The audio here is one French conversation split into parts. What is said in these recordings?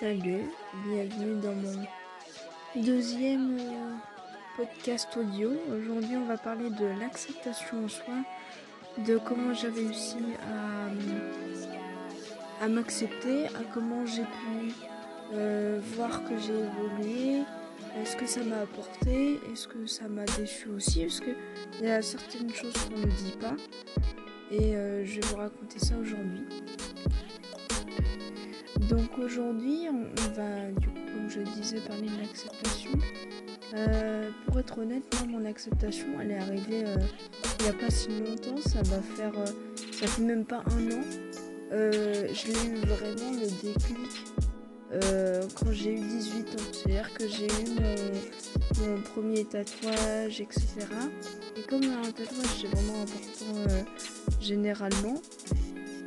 Salut, bienvenue dans mon deuxième euh, podcast audio. Aujourd'hui, on va parler de l'acceptation en soi, de comment j'ai réussi à, à m'accepter, à comment j'ai pu euh, voir que j'ai évolué, est-ce que ça m'a apporté, est-ce que ça m'a déçu aussi, parce qu'il y a certaines choses qu'on ne dit pas. Et euh, je vais vous raconter ça aujourd'hui. Donc aujourd'hui, on va, du coup, comme je disais, parler de l'acceptation. Euh, pour être honnête, moi, mon acceptation, elle est arrivée euh, il n'y a pas si longtemps. Ça va faire, euh, ça fait même pas un an. je l'ai eu vraiment le déclic quand j'ai eu 18 ans. C'est-à-dire que j'ai eu mon, premier tatouage, etc. Et comme un tatouage, c'est vraiment important généralement,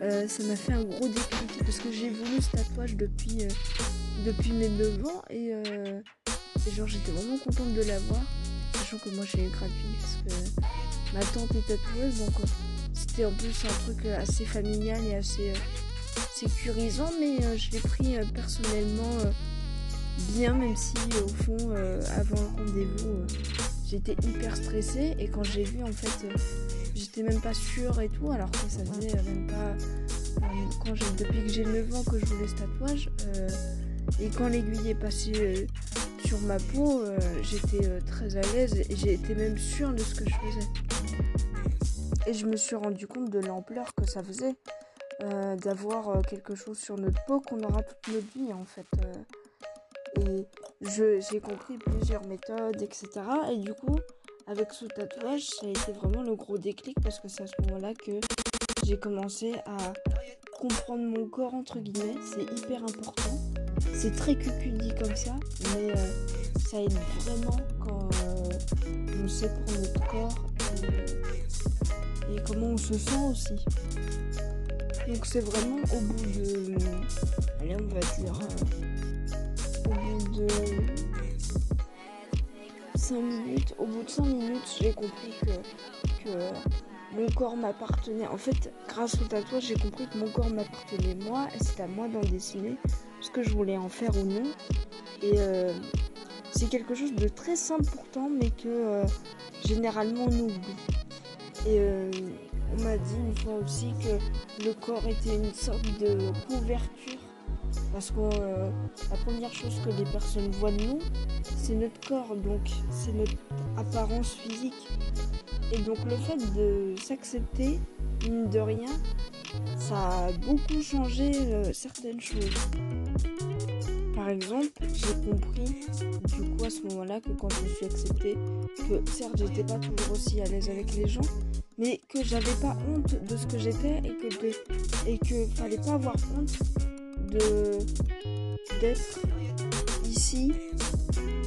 euh, ça m'a fait un gros déclic parce que j'ai voulu ce tatouage depuis, euh, depuis mes 9 ans euh, et, genre j'étais vraiment contente de l'avoir, sachant que moi j'ai eu gratuit parce que ma tante est tatoueuse donc c'était en plus un truc assez familial et assez sécurisant mais je l'ai pris personnellement bien même si au fond avant le rendez-vous j'étais hyper stressée. Et quand j'ai vu en fait j'étais même pas sûre et tout, alors que ça faisait même pas. Euh, quand depuis que j'ai 9 ans que je voulais ce tatouage, euh, et quand l'aiguille est passée euh, sur ma peau, j'étais très à l'aise et été même sûre de ce que je faisais. Et je me suis rendu compte de l'ampleur que ça faisait d'avoir quelque chose sur notre peau qu'on aura toute notre vie en fait. et j'ai compris plusieurs méthodes, etc. Et du coup, avec ce tatouage, ça a été vraiment le gros déclic parce que c'est à ce moment-là que j'ai commencé à comprendre mon corps entre guillemets. C'est hyper important. C'est très cucu dit comme ça, mais euh, ça aide vraiment quand euh, on sait pour notre corps et, et comment on se sent aussi. Donc c'est vraiment au bout de... Allez on va dire... Euh, au bout de minutes. Au bout de 5 minutes, j'ai compris que, mon corps m'appartenait. En fait, grâce au tatouage, j'ai compris que mon corps m'appartenait moi et c'est à moi d'en dessiner ce que je voulais en faire ou non. Et euh, c'est quelque chose de très simple pourtant, mais que euh, généralement on oublie. Et euh, on m'a dit une fois aussi que le corps était une sorte de couverture parce que euh, la première chose que les personnes voient de nous, c'est notre corps, donc c'est notre apparence physique. Et donc le fait de s'accepter, mine de rien, ça a beaucoup changé euh, certaines choses. Par exemple, j'ai compris du coup à ce moment-là que quand je me suis acceptée, que certes j'étais pas toujours aussi à l'aise avec les gens, mais que j'avais pas honte de ce que j'étais et que et que fallait pas avoir honte d'être ici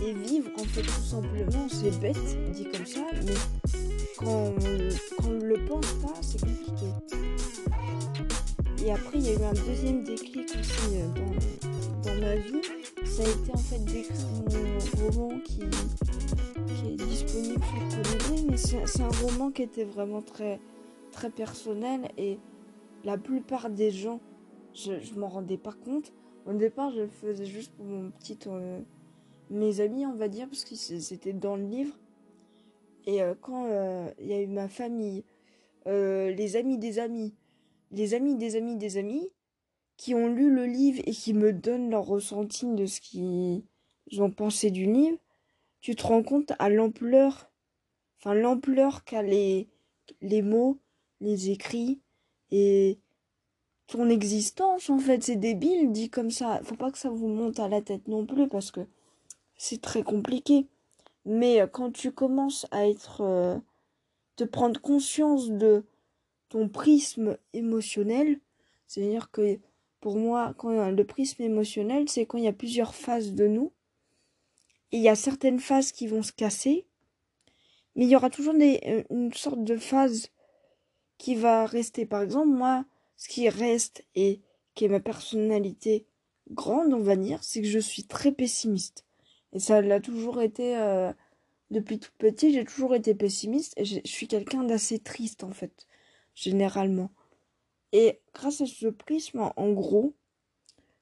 et vivre en fait tout simplement. C'est bête dit comme ça mais quand on, ne le pense pas c'est compliqué. Et après il y a eu un deuxième déclic aussi euh, dans, dans ma vie. Ça a été en fait d'écrire mon roman qui, qui est disponible sur Colibri mais c'est un roman qui était vraiment très très personnel et la plupart des gens je, m'en rendais pas compte. Au départ, je le faisais juste pour mon petit, euh, mes amis, on va dire, parce que c'était dans le livre. Et euh, quand euh, il y a eu ma famille, les amis des amis, les amis des amis des amis, qui ont lu le livre et qui me donnent leur ressenti de ce qu'ils ont pensé du livre, tu te rends compte à l'ampleur, enfin l'ampleur qu'a les, les mots, les écrits et ton existence en fait. C'est débile dit comme ça. Faut pas que ça vous monte à la tête non plus parce que c'est très compliqué. Mais euh, quand tu commences à être euh, te prendre conscience de ton prisme émotionnel c'est à dire que pour moi quand le prisme émotionnel c'est quand il y a plusieurs phases de nous. Il y a certaines phases qui vont se casser. Mais il y aura toujours euh, une sorte de phase qui va rester. Par exemple moi ce qui reste et qui est ma personnalité grande, on va dire, c'est que je suis très pessimiste. Et ça l'a toujours été euh, depuis tout petit, j'ai toujours été pessimiste et je suis quelqu'un d'assez triste en fait, généralement. Et grâce à ce prisme, en gros,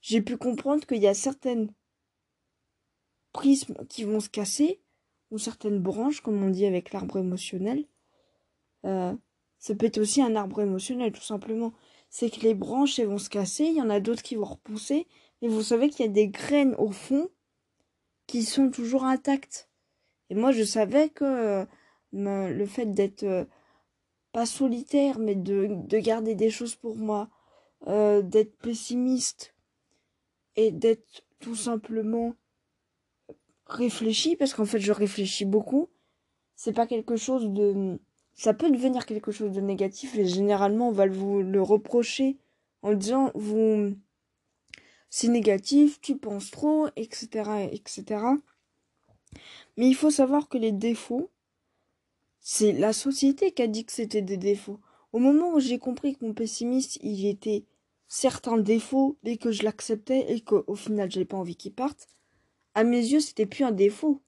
j'ai pu comprendre qu'il y a certaines prismes qui vont se casser, ou certaines branches, comme on dit avec l'arbre émotionnel. Euh, ça peut être aussi un arbre émotionnel, tout simplement. C'est que les branches, elles vont se casser, il y en a d'autres qui vont repousser, et vous savez qu'il y a des graines au fond qui sont toujours intactes. Et moi, je savais que euh, le fait d'être euh, pas solitaire, mais de, de, garder des choses pour moi, euh, d'être pessimiste et d'être tout simplement réfléchi, parce qu'en fait, je réfléchis beaucoup. C'est pas quelque chose de ça peut devenir quelque chose de négatif et généralement on va vous le reprocher en disant vous c'est négatif, tu penses trop, etc., etc. Mais il faut savoir que les défauts, c'est la société qui a dit que c'était des défauts. Au moment où j'ai compris que mon pessimiste, il était certains défauts et que je l'acceptais et qu'au final j'avais pas envie qu'il parte, à mes yeux c'était plus un défaut.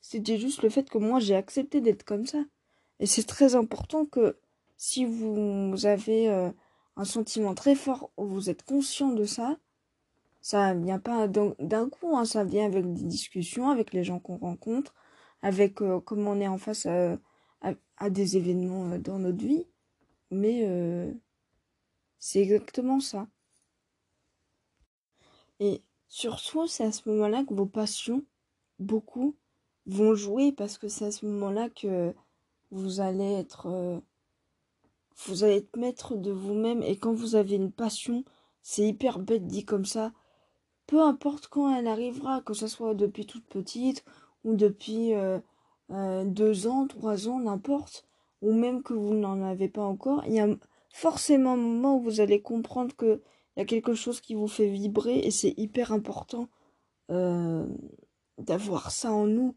C'était juste le fait que moi j'ai accepté d'être comme ça. Et c'est très important que si vous avez euh, un sentiment très fort vous êtes conscient de ça, ça vient pas d'un coup, hein, ça vient avec des discussions, avec les gens qu'on rencontre, avec euh, comment on est en face à, à, des événements euh, dans notre vie. Mais c'est exactement ça. Et surtout, c'est à ce moment-là que vos passions, beaucoup, vont jouer parce que c'est à ce moment-là que vous allez être euh, vous allez être maître de vous-même et quand vous avez une passion, c'est hyper bête dit comme ça. Peu importe quand elle arrivera, que ce soit depuis toute petite ou depuis euh, euh, deux ans, trois ans, n'importe, ou même que vous n'en avez pas encore, il y a forcément un moment où vous allez comprendre que il y a quelque chose qui vous fait vibrer et c'est hyper important d'avoir ça en nous.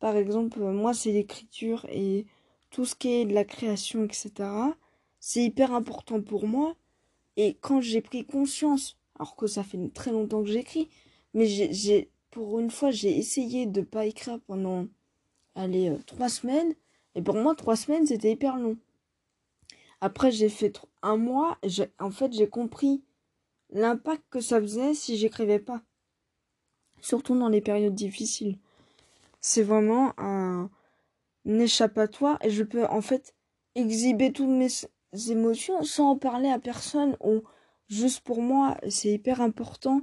Par exemple, moi c'est l'écriture et tout ce qui est de la création, etc. C'est hyper important pour moi. Et quand j'ai pris conscience, alors que ça fait très longtemps que j'écris, mais j'ai, pour une fois, j'ai essayé de pas écrire pendant, allez, euh, trois semaines. Et pour moi, trois semaines, c'était hyper long. Après, j'ai fait un mois. En fait, j'ai compris l'impact que ça faisait si j'écrivais pas. Surtout dans les périodes difficiles. C'est vraiment un, échappatoire et je peux en fait exhiber toutes mes émotions sans en parler à personne ou juste pour moi. C'est hyper important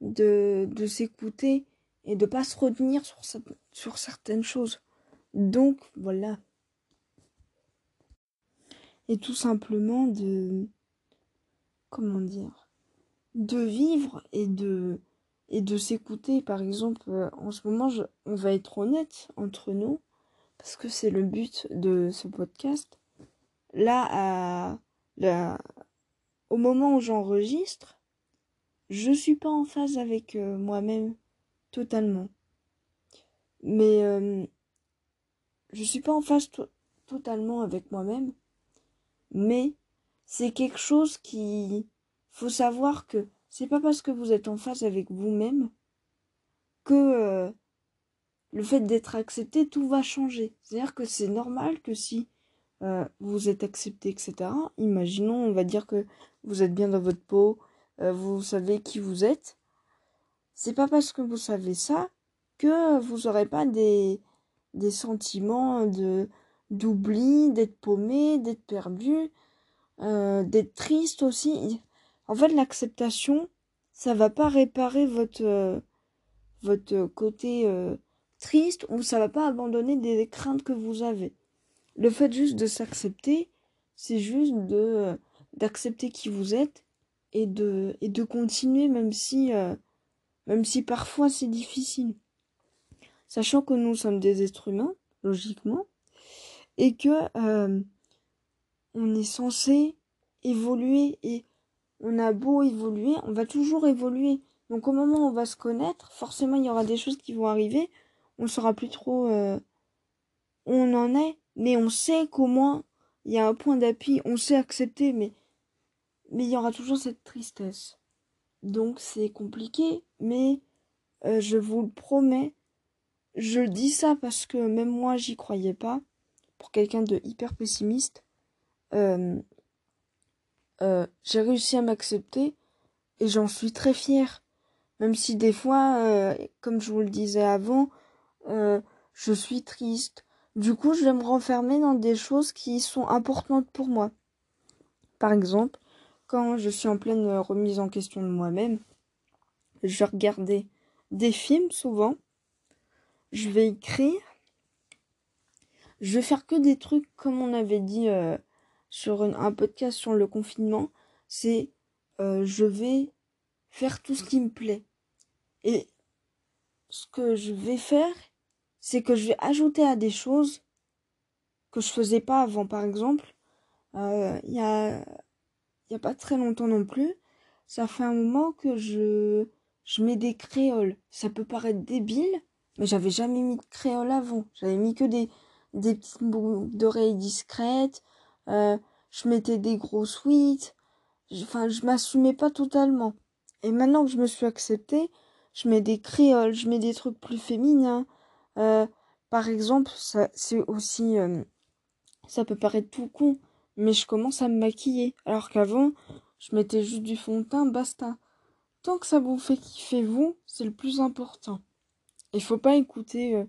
de, de s'écouter et de pas se retenir sur, sur certaines choses. Donc voilà. Et tout simplement de comment dire de vivre et de et de s'écouter. Par exemple en ce moment on va être honnête entre nous parce que c'est le but de ce podcast. Là, au moment où j'enregistre, je suis pas en phase avec euh, moi-même totalement. Mais euh, je suis pas en phase totalement avec moi-même. Mais c'est quelque chose qui faut savoir que c'est pas parce que vous êtes en phase avec vous-même que euh, le fait d'être accepté, tout va changer. C'est-à-dire que c'est normal que si euh, vous êtes accepté, etc., imaginons, on va dire que vous êtes bien dans votre peau, euh, vous savez qui vous êtes, c'est pas parce que vous savez ça que vous n'aurez pas des, des sentiments de d'oubli, d'être paumé, d'être perdu, euh, d'être triste aussi. En fait, l'acceptation, ça va pas réparer votre votre côté triste ou ça va pas abandonner des craintes que vous avez. Le fait juste de s'accepter, c'est juste de euh, d'accepter qui vous êtes et de et de continuer même si euh, même si parfois c'est difficile. Sachant que nous sommes des êtres humains, logiquement, et que euh, on est censé évoluer et on a beau évoluer, on va toujours évoluer. Donc au moment où on va se connaître, forcément il y aura des choses qui vont arriver on saura plus trop euh, où on en est, mais on sait qu'au moins il y a un point d'appui, on sait accepter, mais il y aura toujours cette tristesse. Donc c'est compliqué, mais euh, je vous le promets, je dis ça parce que même moi j'y croyais pas. Pour quelqu'un de hyper pessimiste, euh, j'ai réussi à m'accepter et j'en suis très fière. Même si des fois, comme je vous le disais avant, euh, je suis triste. Du coup, je vais me renfermer dans des choses qui sont importantes pour moi. Par exemple, quand je suis en pleine remise en question de moi-même, je vais regarder des films souvent, je vais écrire, je vais faire que des trucs comme on avait dit euh, sur un podcast sur le confinement, c'est euh, je vais faire tout ce qui me plaît. Et ce que je vais faire, c'est que je vais ajouter à des choses que je faisais pas avant. Par exemple, euh, il y a il y a pas très longtemps non plus, ça fait un moment que je je mets des créoles. Ça peut paraître débile, mais j'avais jamais mis de créole avant. J'avais mis que des des petites boucles d'oreilles discrètes. Euh, je mettais des gros sweats enfin, je m'assumais pas totalement. Et maintenant que je me suis acceptée, je mets des créoles, je mets des trucs plus féminins. Euh, par exemple, ça, c'est aussi, euh, ça peut paraître tout con, mais je commence à me maquiller. Alors qu'avant, je mettais juste du fond de teint, basta. Tant que ça vous fait kiffer vous, c'est le plus important. Il faut pas écouter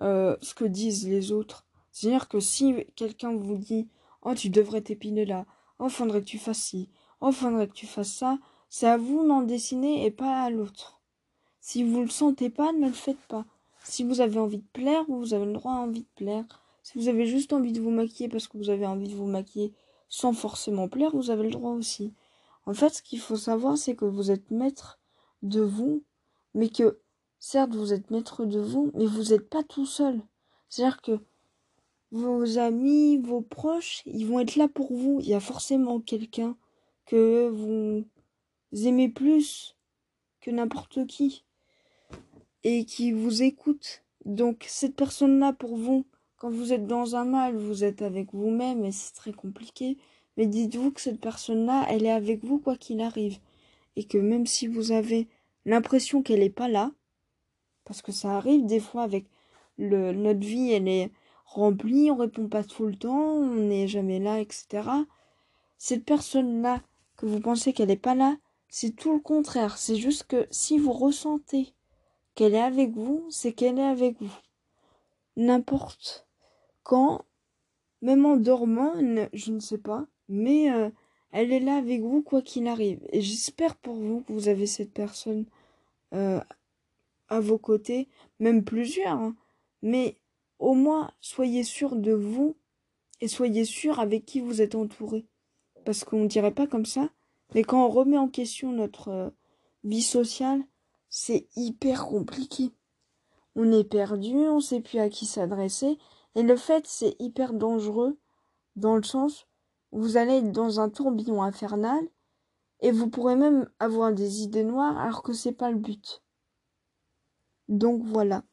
euh, ce que disent les autres. C'est-à-dire que si quelqu'un vous dit, oh, tu devrais t'épiner là, oh, faudrait que tu fasses ci, oh, faudrait que tu fasses ça, c'est à vous d'en dessiner et pas à l'autre. Si vous le sentez pas, ne le faites pas. Si vous avez envie de plaire, vous avez le droit à envie de plaire. Si vous avez juste envie de vous maquiller parce que vous avez envie de vous maquiller sans forcément plaire, vous avez le droit aussi. En fait, ce qu'il faut savoir, c'est que vous êtes maître de vous, mais que, certes, vous êtes maître de vous, mais vous n'êtes pas tout seul. C'est-à-dire que vos amis, vos proches, ils vont être là pour vous. Il y a forcément quelqu'un que vous aimez plus que n'importe qui et qui vous écoute. Donc cette personne-là pour vous, quand vous êtes dans un mal, vous êtes avec vous-même et c'est très compliqué. Mais dites-vous que cette personne-là, elle est avec vous quoi qu'il arrive. Et que même si vous avez l'impression qu'elle n'est pas là, parce que ça arrive des fois avec le, notre vie, elle est rempli, on répond pas tout le temps, on n'est jamais là, etc. Cette personne-là, que vous pensez qu'elle n'est pas là, c'est tout le contraire. C'est juste que si vous ressentez qu'elle est avec vous, c'est qu'elle est avec vous. N'importe quand, même en dormant, je ne sais pas, mais euh, elle est là avec vous quoi qu'il arrive. Et j'espère pour vous que vous avez cette personne euh, à vos côtés, même plusieurs. Hein. Mais au moins, soyez sûr de vous et soyez sûr avec qui vous êtes entouré. Parce qu'on ne dirait pas comme ça, mais quand on remet en question notre euh, vie sociale, c'est hyper compliqué. On est perdu, on sait plus à qui s'adresser, et le fait, c'est hyper dangereux dans le sens où vous allez être dans un tourbillon infernal et vous pourrez même avoir des idées noires alors que c'est pas le but. Donc voilà.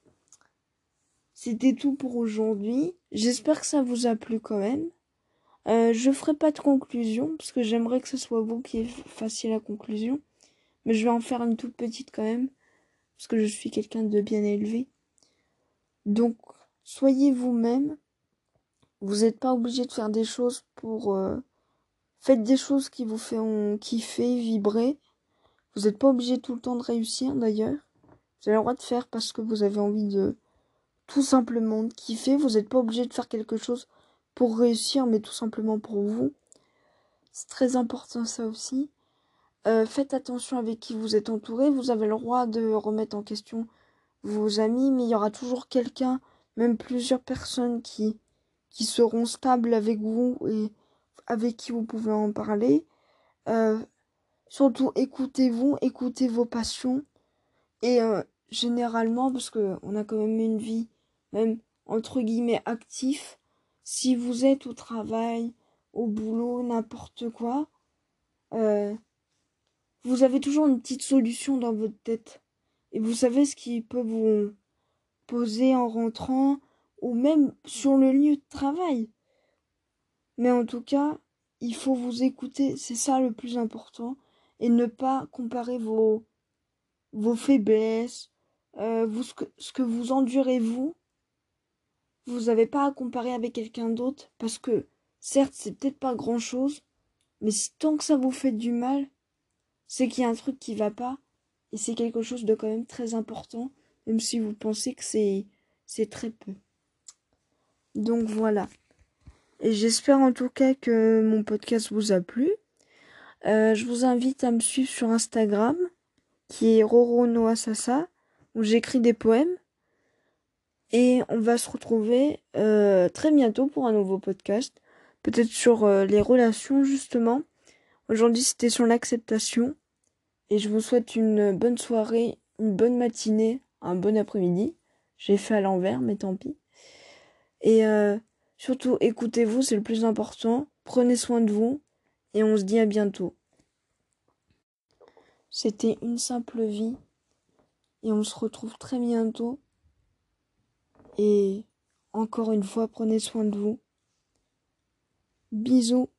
C'était tout pour aujourd'hui. J'espère que ça vous a plu quand même. Euh, je ferai pas de conclusion parce que j'aimerais que ce soit vous qui fassiez la conclusion. Mais je vais en faire une toute petite quand même parce que je suis quelqu'un de bien élevé. Donc, soyez vous-même. Vous n'êtes pas obligé de faire des choses pour... Euh, faites des choses qui vous font kiffer, vibrer. Vous n'êtes pas obligé tout le temps de réussir d'ailleurs. Vous avez le droit de faire parce que vous avez envie de tout simplement kiffer. Vous n'êtes pas obligé de faire quelque chose pour réussir, mais tout simplement pour vous. C'est très important ça aussi. Euh, faites attention avec qui vous êtes entouré. Vous avez le droit de remettre en question vos amis, mais il y aura toujours quelqu'un, même plusieurs personnes qui, seront stables avec vous et avec qui vous pouvez en parler. Euh, surtout écoutez-vous, écoutez vos passions. Et euh, généralement, parce qu'on a quand même une vie même entre guillemets actif, si vous êtes au travail, au boulot, n'importe quoi, vous avez toujours une petite solution dans votre tête. Et vous savez ce qui peut vous poser en rentrant ou même sur le lieu de travail. Mais en tout cas, il faut vous écouter, c'est ça le plus important, et ne pas comparer vos, faiblesses, euh, vous, ce, que, ce que vous endurez vous, vous n'avez pas à comparer avec quelqu'un d'autre parce que certes c'est peut-être pas grand chose mais tant que ça vous fait du mal c'est qu'il y a un truc qui va pas Et c'est quelque chose de quand même très important, même si vous pensez que c'est, c'est très peu. Donc voilà. Et j'espère en tout cas que mon podcast vous a plu. Euh, je vous invite à me suivre sur Instagram, qui est Roro Noasasa, où j'écris des poèmes. Et on va se retrouver euh, très bientôt pour un nouveau podcast. Peut-être sur euh, les relations, justement. Aujourd'hui, c'était sur l'acceptation. Et je vous souhaite une bonne soirée, une bonne matinée, un bon après-midi. J'ai fait à l'envers, mais tant pis. Et surtout, écoutez-vous, c'est le plus important. Prenez soin de vous. Et on se dit à bientôt. C'était une simple vie. Et on se retrouve très bientôt. Et encore une fois, prenez soin de vous. Bisous.